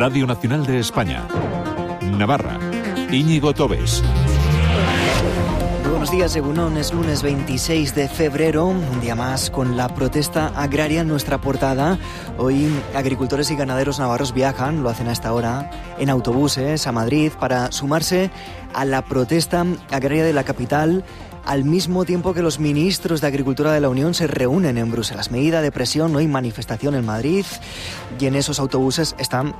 Radio Nacional de España. Navarra. Íñigo Tobes. Buenos días, Egunon. Es lunes 26 de febrero, un día más con la protesta agraria en nuestra portada. Hoy agricultores y ganaderos navarros viajan, lo hacen a esta hora, en autobuses a Madrid para sumarse a la protesta agraria de la capital al mismo tiempo que los ministros de Agricultura de la Unión se reúnen en Bruselas. Medida de presión, no hay manifestación en Madrid y en esos autobuses están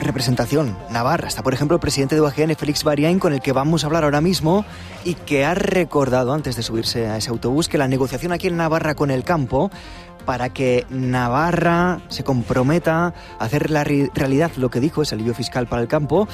representación navarra. Está, por ejemplo, el presidente de UAGN, Félix Bariain, con el que vamos a hablar ahora mismo y que ha recordado antes de subirse a ese autobús que la negociación aquí en Navarra con el campo para que Navarra se comprometa a hacer la realidad lo que dijo, ese alivio fiscal para el campo,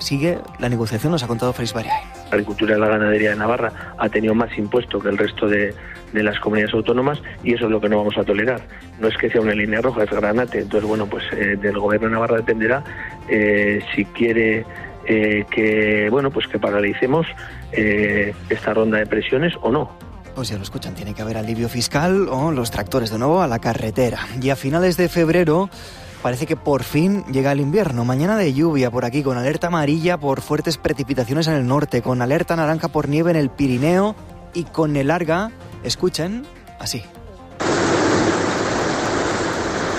sigue la negociación, nos ha contado Félix. La agricultura y la ganadería de Navarra ha tenido más impuesto que el resto de, de las comunidades autónomas y eso es lo que no vamos a tolerar. No es que sea una línea roja, es granate. Entonces, bueno, pues eh, del gobierno de Navarra dependerá eh, si quiere eh, que, bueno, pues que paralicemos esta ronda de presiones o no. Pues ya lo escuchan, tiene que haber alivio fiscal o los tractores de nuevo a la carretera. Y a finales de febrero parece que por fin llega el invierno. Mañana de lluvia por aquí, con alerta amarilla por fuertes precipitaciones en el norte, con alerta naranja por nieve en el Pirineo y con el larga Escuchen así.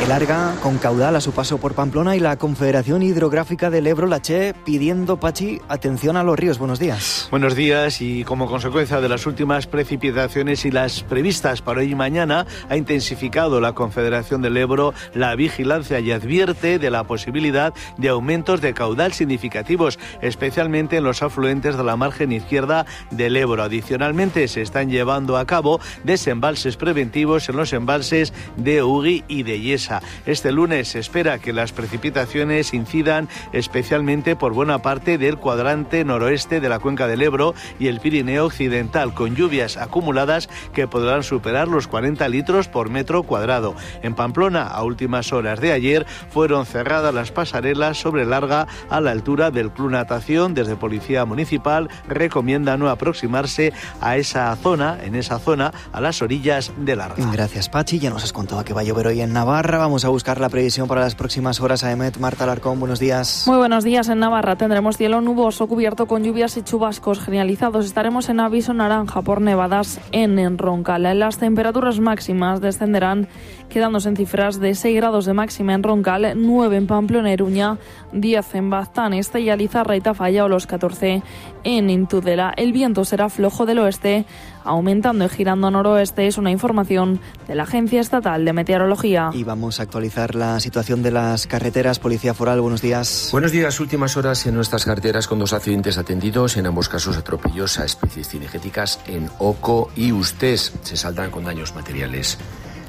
El Arga con caudal a su paso por Pamplona y la Confederación Hidrográfica del Ebro, la Che, pidiendo, Pachi, atención a los ríos. Buenos días. Buenos días y como consecuencia de las últimas precipitaciones y las previstas para hoy y mañana, ha intensificado la Confederación del Ebro la vigilancia y advierte de la posibilidad de aumentos de caudal significativos, especialmente en los afluentes de la margen izquierda del Ebro. Adicionalmente, se están llevando a cabo desembalses preventivos en los embalses de Ugui y de Yesa. Este lunes se espera que las precipitaciones incidan especialmente por buena parte del cuadrante noroeste de la cuenca del Ebro y el Pirineo occidental, con lluvias acumuladas que podrán superar los 40 litros por metro cuadrado. En Pamplona, a últimas horas de ayer, fueron cerradas las pasarelas sobre larga a la altura del Club Natación. Desde Policía Municipal recomienda no aproximarse a esa zona, en esa zona, a las orillas de larga. Gracias, Pachi. Ya nos has contado que va a llover hoy en Navarra. Vamos a buscar la previsión para las próximas horas. Aemet, Marta Alarcón, buenos días. Muy buenos días. En Navarra tendremos cielo nuboso cubierto con lluvias y chubascos generalizados. Estaremos en aviso naranja por nevadas en Roncal. Las temperaturas máximas descenderán quedándose en cifras de 6 grados de máxima en Roncal, 9 en Pamplona, Eruña, 10 en Baztán, Estella, Lizarra y Tafalla o los 14 en Intudela. El viento será flojo del oeste, aumentando y girando a noroeste. Es una información de la Agencia Estatal de Meteorología. Y vamos a actualizar la situación de las carreteras. Policía Foral, buenos días. Buenos días. Últimas horas en nuestras carreteras con dos accidentes atendidos, en ambos casos atropellos a especies cinegéticas en Oco y Ustés. Se saltan con daños materiales.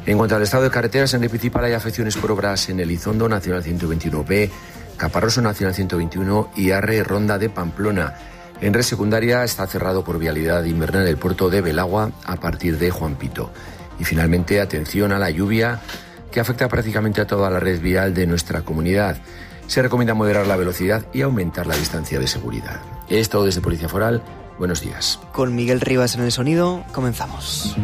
En cuanto al estado de carreteras, en el principal hay afecciones por obras en Elizondo, Nacional 121B, Caparroso Nacional 121 y Arre Ronda de Pamplona. En red secundaria está cerrado por vialidad invernal el puerto de Belagua a partir de Juan Pito. Y finalmente, atención a la lluvia que afecta prácticamente a toda la red vial de nuestra comunidad. Se recomienda moderar la velocidad y aumentar la distancia de seguridad. Esto desde Policía Foral. Buenos días. Con Miguel Rivas en el sonido, comenzamos.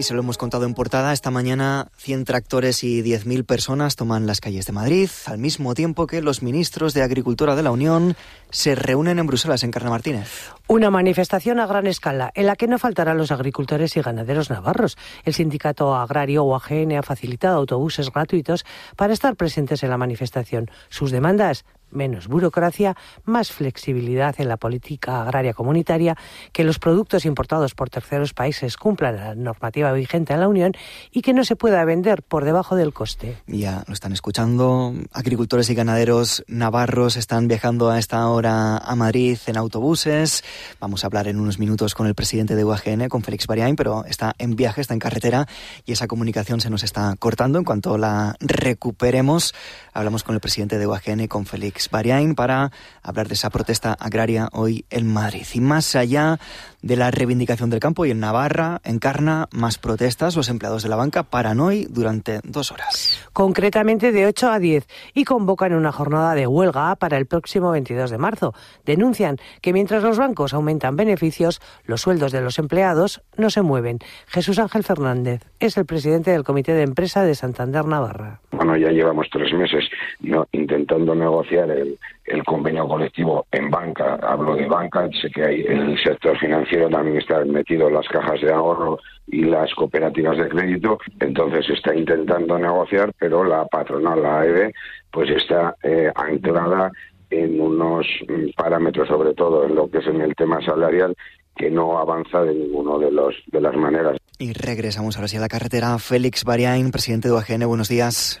Y se lo hemos contado en portada, esta mañana 100 tractores y 10.000 personas toman las calles de Madrid, al mismo tiempo que los ministros de Agricultura de la Unión se reúnen en Bruselas, en Carna Martínez. Una manifestación a gran escala, en la que no faltarán los agricultores y ganaderos navarros. El sindicato agrario UAGN ha facilitado autobuses gratuitos para estar presentes en la manifestación. Sus demandas menos burocracia, más flexibilidad en la política agraria comunitaria, que los productos importados por terceros países cumplan la normativa vigente en la Unión y que no se pueda vender por debajo del coste. Ya lo están escuchando. Agricultores y ganaderos navarros están viajando a esta hora a Madrid en autobuses. Vamos a hablar en unos minutos con el presidente de UAGN, con Félix Bariain, pero está en viaje, está en carretera y esa comunicación se nos está cortando. En cuanto la recuperemos, hablamos con el presidente de UAGN, con Félix Bariain para hablar de esa protesta agraria hoy en Madrid. Y más allá de la reivindicación del campo y en Navarra encarna más protestas. Los empleados de la banca paran hoy durante dos horas. Concretamente de 8 a 10 y convocan una jornada de huelga para el próximo 22 de marzo. Denuncian que mientras los bancos aumentan beneficios, los sueldos de los empleados no se mueven. Jesús Ángel Fernández es el presidente del Comité de Empresa de Santander Navarra Bueno, ya llevamos tres meses ¿no? intentando negociar el, el convenio colectivo en banca. Hablo de banca, sé que hay el sector financiero también está metido las cajas de ahorro y las cooperativas de crédito. Entonces está intentando negociar, pero la patronal, la AEB, pues está eh, anclada en unos mm, parámetros, sobre todo en lo que es en el tema salarial, que no avanza de ninguno de los de las maneras. Y regresamos ahora sí a la carretera. Félix Bariain, presidente de UAGN, buenos días.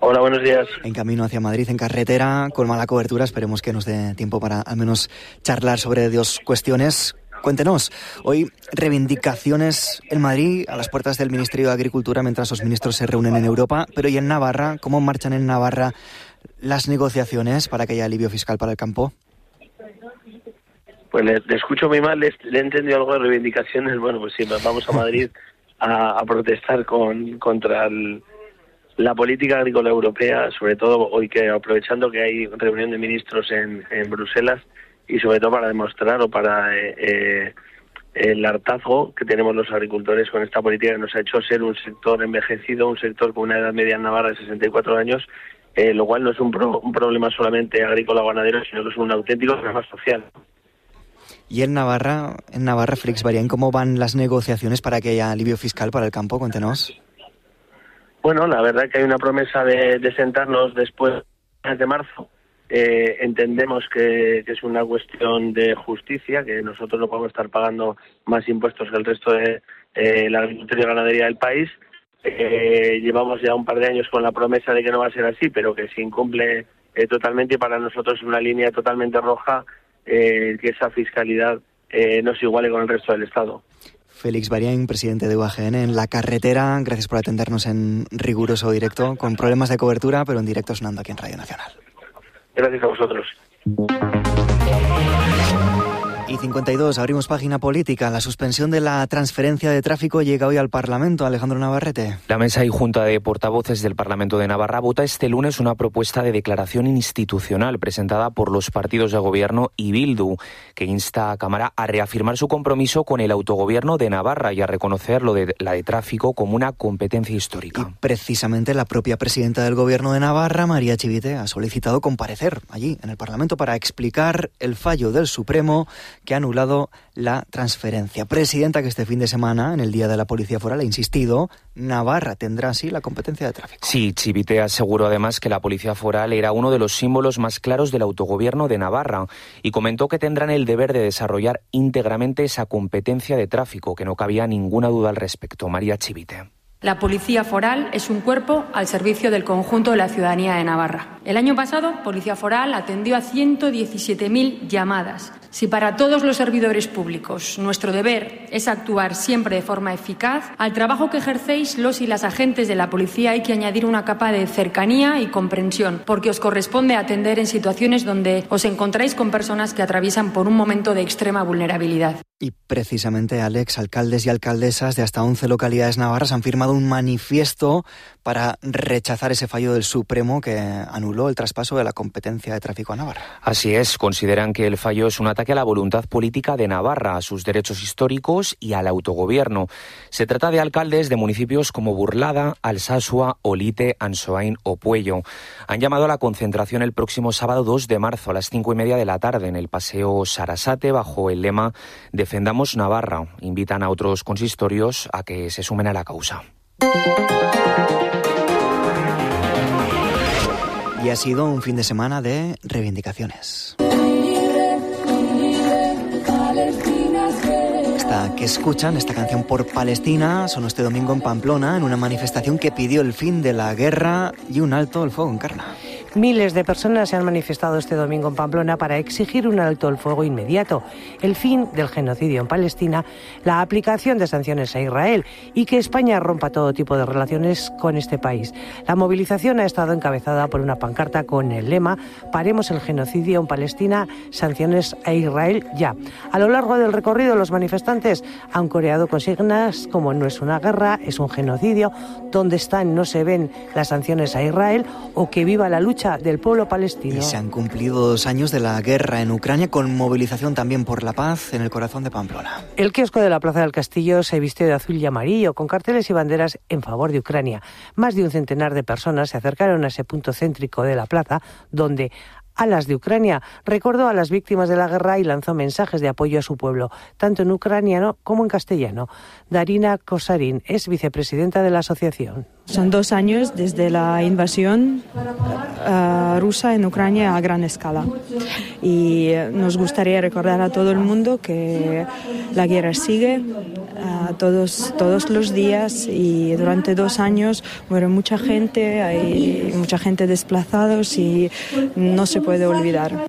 Hola, buenos días. En camino hacia Madrid, en carretera, con mala cobertura. Esperemos que nos dé tiempo para al menos charlar sobre dos cuestiones. Cuéntenos, hoy reivindicaciones en Madrid, a las puertas del Ministerio de Agricultura, mientras los ministros se reúnen en Europa, pero ¿y en Navarra? ¿Cómo marchan en Navarra las negociaciones para que haya alivio fiscal para el campo? Pues le, escucho muy mal, le, he entendido algo de reivindicaciones. Bueno, pues sí, vamos a Madrid a, protestar con, contra la política agrícola europea, sobre todo hoy que aprovechando que hay reunión de ministros en, Bruselas y sobre todo para demostrar o para eh, eh, el hartazgo que tenemos los agricultores con esta política que nos ha hecho ser un sector envejecido, un sector con una edad media en Navarra de 64 años, eh, lo cual no es un, un problema solamente agrícola o ganadero, sino que es un auténtico problema social. Y en Navarra, en Navarra, Flix Varian, ¿cómo van las negociaciones para que haya alivio fiscal para el campo? Cuéntenos. Bueno, la verdad que hay una promesa de, sentarnos después de marzo. Eh, entendemos que, es una cuestión de justicia, que nosotros no podemos estar pagando más impuestos que el resto de eh, la agricultura y ganadería del país. Eh, llevamos ya un par de años con la promesa de que no va a ser así, pero que se incumple totalmente y para nosotros es una línea totalmente roja eh, que esa fiscalidad eh, no se iguale con el resto del Estado. Félix Barián, presidente de UAGN, en la carretera. Gracias por atendernos en riguroso directo, con problemas de cobertura, pero en directo sonando aquí en Radio Nacional. Gracias a vosotros. Y 52, abrimos página política. La suspensión de la transferencia de tráfico llega hoy al Parlamento. Alejandro Navarrete. La mesa y junta de portavoces del Parlamento de Navarra vota este lunes una propuesta de declaración institucional presentada por los partidos de gobierno y Bildu, que insta a Cámara a reafirmar su compromiso con el autogobierno de Navarra y a reconocer lo de la de tráfico como una competencia histórica. precisamente la propia presidenta del gobierno de Navarra, María Chivite, ha solicitado comparecer allí en el Parlamento para explicar el fallo del Supremo que ha anulado la transferencia. Presidenta que este fin de semana, en el Día de la Policía Foral, ha insistido, Navarra tendrá así la competencia de tráfico. Sí, Chivite aseguró además que la Policía Foral era uno de los símbolos más claros del autogobierno de Navarra y comentó que tendrán el deber de desarrollar íntegramente esa competencia de tráfico, que no cabía ninguna duda al respecto. María Chivite. La Policía Foral es un cuerpo al servicio del conjunto de la ciudadanía de Navarra. El año pasado, Policía Foral atendió a 117.000 llamadas. Si para todos los servidores públicos nuestro deber es actuar siempre de forma eficaz, al trabajo que ejercéis los y las agentes de la policía hay que añadir una capa de cercanía y comprensión, porque os corresponde atender en situaciones donde os encontráis con personas que atraviesan por un momento de extrema vulnerabilidad. Y precisamente, Alex, alcaldes y alcaldesas de hasta 11 localidades navarras han firmado un manifiesto para rechazar ese fallo del Supremo que anuló el traspaso de la competencia de tráfico a Navarra. Así es, consideran que el fallo es un ataque a la voluntad política de Navarra, a sus derechos históricos y al autogobierno. Se trata de alcaldes de municipios como Burlada, Alsasua, Olite, Ansoain o Puello. Han llamado a la concentración el próximo sábado 2 de marzo a las cinco y media de la tarde en el Paseo Sarasate bajo el lema de Defendamos Navarra. Invitan a otros consistorios a que se sumen a la causa. Y ha sido un fin de semana de reivindicaciones. Que escuchan, esta canción por Palestina, sonó este domingo en Pamplona en una manifestación que pidió el fin de la guerra y un alto al fuego en Carna. Miles de personas se han manifestado este domingo en Pamplona para exigir un alto al fuego inmediato, el fin del genocidio en Palestina, la aplicación de sanciones a Israel y que España rompa todo tipo de relaciones con este país. La movilización ha estado encabezada por una pancarta con el lema Paremos el genocidio en Palestina, sanciones a Israel ya. A lo largo del recorrido los manifestantes han coreado consignas como no es una guerra, es un genocidio, dónde están no se ven las sanciones a Israel o que viva la lucha lucha del pueblo palestino. Y se han cumplido dos años de la guerra en Ucrania con movilización también por la paz en el corazón de Pamplona. El kiosco de la Plaza del Castillo se vistió de azul y amarillo con carteles y banderas en favor de Ucrania. Más de un centenar de personas se acercaron a ese punto céntrico de la plaza donde Alas de Ucrania recordó a las víctimas de la guerra y lanzó mensajes de apoyo a su pueblo, tanto en ucraniano como en castellano. Darina Kosarin es vicepresidenta de la asociación. Son dos años desde la invasión uh, rusa en Ucrania a gran escala. Y nos gustaría recordar a todo el mundo que la guerra sigue todos, todos los días y durante dos años muere mucha gente, hay mucha gente desplazados y no se puede olvidar.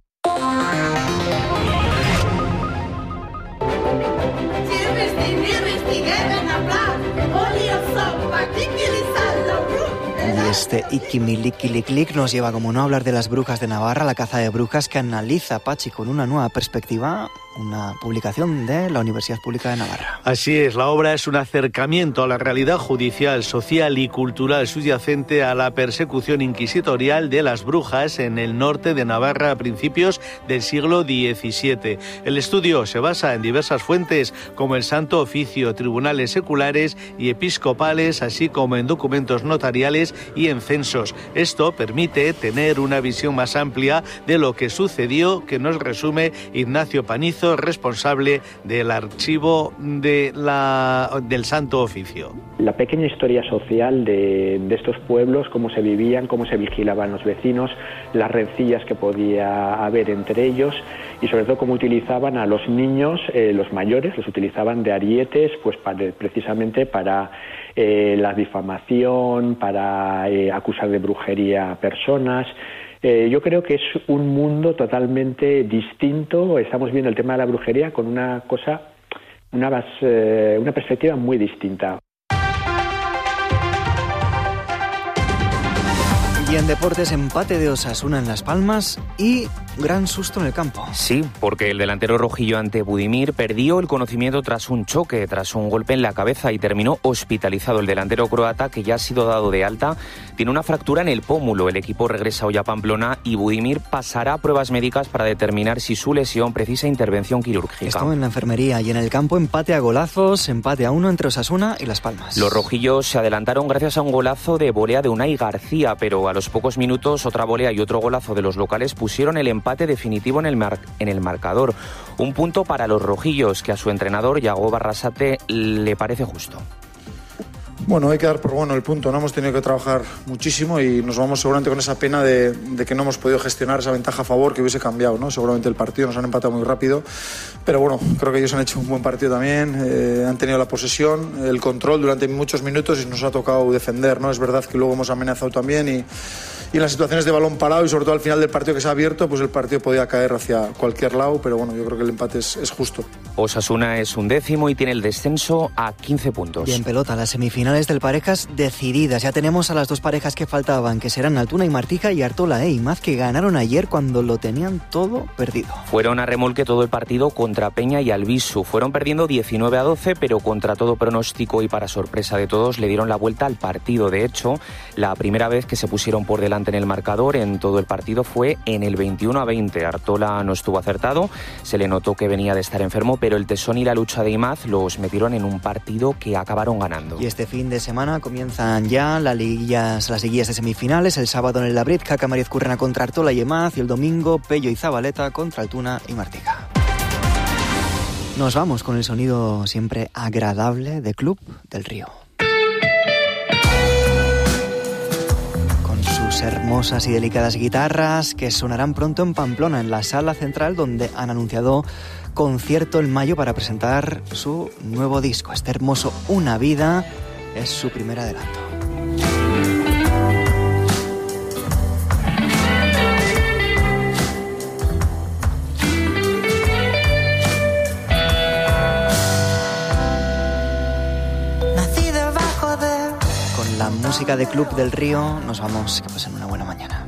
Este Ikimilikiliklik nos lleva, como no, a hablar de las brujas de Navarra, la caza de brujas que analiza Pachi con una nueva perspectiva una publicación de la Universidad Pública de Navarra. Así es, la obra es un acercamiento a la realidad judicial, social y cultural subyacente a la persecución inquisitorial de las brujas en el norte de Navarra a principios del siglo XVII. El estudio se basa en diversas fuentes como el Santo Oficio, tribunales seculares y episcopales, así como en documentos notariales y en censos. Esto permite tener una visión más amplia de lo que sucedió, que nos resume Ignacio Panizo responsable del archivo de la, del Santo Oficio. La pequeña historia social de, estos pueblos, cómo se vivían, cómo se vigilaban los vecinos, las rencillas que podía haber entre ellos y sobre todo cómo utilizaban a los niños, eh, los mayores, los utilizaban de arietes, pues precisamente para eh, la difamación, para eh, acusar de brujería a personas. Eh, yo creo que es un mundo totalmente distinto. Estamos viendo el tema de la brujería con una cosa, una, eh, una perspectiva muy distinta. Y en deportes, empate de Osasuna en Las Palmas y gran susto en el campo. Sí, porque el delantero rojillo ante Budimir perdió el conocimiento tras un choque, tras un golpe en la cabeza y terminó hospitalizado. El delantero croata, que ya ha sido dado de alta, tiene una fractura en el pómulo. El equipo regresa hoy a Pamplona y Budimir pasará pruebas médicas para determinar si su lesión precisa intervención quirúrgica. Esto en la enfermería y en el campo empate a golazos, empate a uno entre Osasuna y Las Palmas. Los rojillos se adelantaron gracias a un golazo de volea de Unai García, pero a los pocos minutos otra volea y otro golazo de los locales pusieron el empate definitivo en el, en el marcador. Un punto para los rojillos que a su entrenador Yago Barrasate le parece justo. Bueno, hay que dar por bueno el punto. No hemos tenido que trabajar muchísimo y nos vamos seguramente con esa pena de, que no hemos podido gestionar esa ventaja a favor que hubiese cambiado. ¿no? Seguramente el partido nos han empatado muy rápido, pero bueno, creo que ellos han hecho un buen partido también. Eh, han tenido la posesión, el control durante muchos minutos y nos ha tocado defender. ¿no? Es verdad que luego hemos amenazado también y y en las situaciones de balón parado y sobre todo al final del partido que se ha abierto, pues el partido podía caer hacia cualquier lado, pero bueno, yo creo que el empate es, es justo. Osasuna es un décimo y tiene el descenso a 15 puntos. Bien pelota, las semifinales del parejas decididas. Ya tenemos a las dos parejas que faltaban, que serán Altuna y Martica y Artola e Imaz, que ganaron ayer cuando lo tenían todo perdido. Fueron a remolque todo el partido contra Peña y Albisu. Fueron perdiendo 19 a 12, pero contra todo pronóstico y para sorpresa de todos le dieron la vuelta al partido. De hecho, la primera vez que se pusieron por delante en el marcador en todo el partido fue en el 21 a 20. Artola no estuvo acertado, se le notó que venía de estar enfermo, pero el tesón y la lucha de Imaz los metieron en un partido que acabaron ganando. Y este fin de semana comienzan ya las liguillas, las liguillas de semifinales. El sábado en el Labrit, Caca Mariz Currena contra Artola y Imaz. Y el domingo, Pello y Zabaleta contra Altuna y Martica. Nos vamos con el sonido siempre agradable de Club del Río. Hermosas y delicadas guitarras que sonarán pronto en Pamplona, en la sala central, donde han anunciado concierto en mayo para presentar su nuevo disco. Este hermoso Una Vida es su primer adelanto. Música de Club del Río, nos vamos, que pasen una buena mañana.